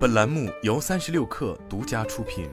本栏目由三十六氪独家出品。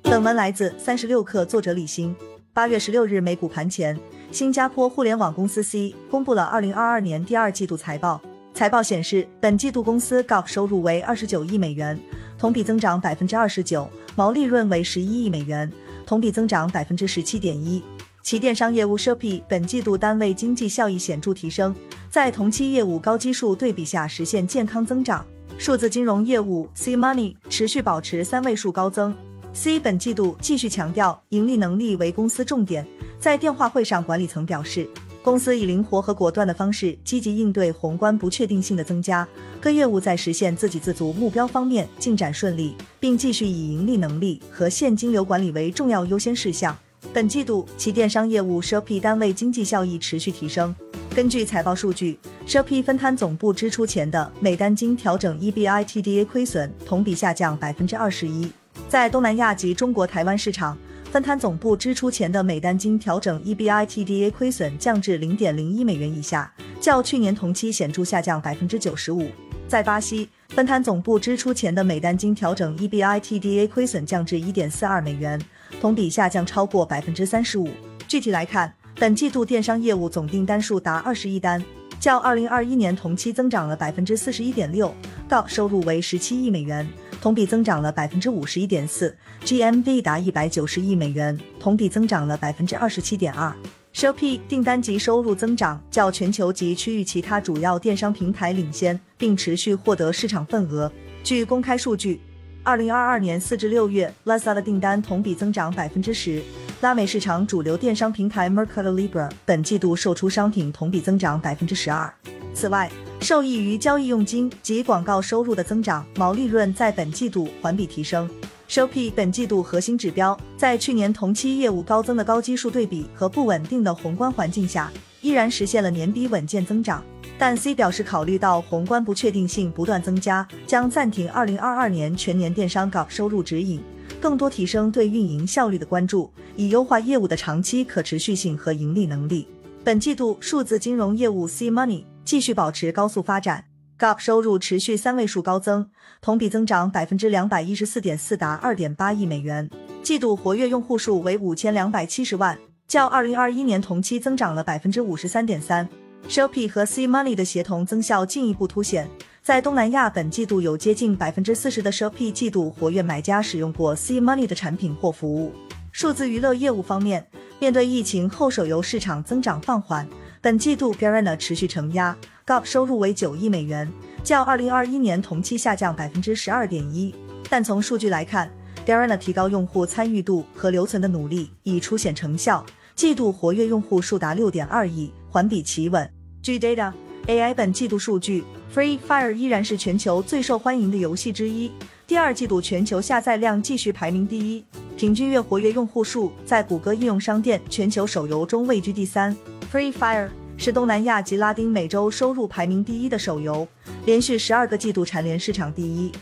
本文来自三十六氪，作者李欣。八月十六日美股盘前，新加坡互联网公司 C 公布了二零二二年第二季度财报。财报显示，本季度公司 GAAP 收入为二十九亿美元，同比增长百分之二十九，毛利润为十一亿美元，同比增长百分之十七点一。其电商业务 Shopee 本季度单位经济效益显著提升，在同期业务高基数对比下实现健康增长。数字金融业务 C Money 持续保持三位数高增。C 本季度继续强调盈利能力为公司重点。在电话会上，管理层表示，公司以灵活和果断的方式积极应对宏观不确定性的增加，各业务在实现自给自足目标方面进展顺利，并继续以盈利能力和现金流管理为重要优先事项。本季度，其电商业务 Shopee 单位经济效益持续提升。根据财报数据，Shopee 分摊总部支出前的每单经调整 EBITDA 亏损同比下降百分之二十一。在东南亚及中国台湾市场，分摊总部支出前的每单经调整 EBITDA 亏损降至零点零一美元以下，较去年同期显著下降百分之九十五。在巴西，分摊总部支出前的每单经调整 EBITDA 亏损降至一点四二美元。同比下降超过百分之三十五。具体来看，本季度电商业务总订单数达二十亿单，较二零二一年同期增长了百分之四十一点六。告收入为十七亿美元，同比增长了百分之五十一点四。GMV 达一百九十亿美元，同比增长了百分之二十七点二。Shopee 订单及收入增长较全球及区域其他主要电商平台领先，并持续获得市场份额。据公开数据。二零二二年四至六月，Lazada 订单同比增长百分之十。拉美市场主流电商平台 Mercado Libre 本季度售出商品同比增长百分之十二。此外，受益于交易佣金及广告收入的增长，毛利润在本季度环比提升。Shopee 本季度核心指标在去年同期业务高增的高基数对比和不稳定的宏观环境下，依然实现了年底稳健增长。但 C 表示，考虑到宏观不确定性不断增加，将暂停2022年全年电商稿收入指引，更多提升对运营效率的关注，以优化业务的长期可持续性和盈利能力。本季度数字金融业务 C Money 继续保持高速发展，GAP 收入持续三位数高增，同比增长百分之两百一十四点四，达二点八亿美元。季度活跃用户数为五千两百七十万，较2021年同期增长了百分之五十三点三。Shopee 和 C Money 的协同增效进一步凸显，在东南亚本季度有接近百分之四十的 Shopee 季度活跃买家使用过 C Money 的产品或服务。数字娱乐业务方面，面对疫情后手游市场增长放缓，本季度 Garena 持续承压，GAP 收入为九亿美元，较二零二一年同期下降百分之十二点一。但从数据来看，Garena 提高用户参与度和留存的努力已初显成效。季度活跃用户数达六点二亿，环比企稳。据 Data AI 本季度数据，Free Fire 依然是全球最受欢迎的游戏之一。第二季度全球下载量继续排名第一，平均月活跃用户数在谷歌应用商店全球手游中位居第三。Free Fire 是东南亚及拉丁美洲收入排名第一的手游，连续十二个季度蝉联市场第一。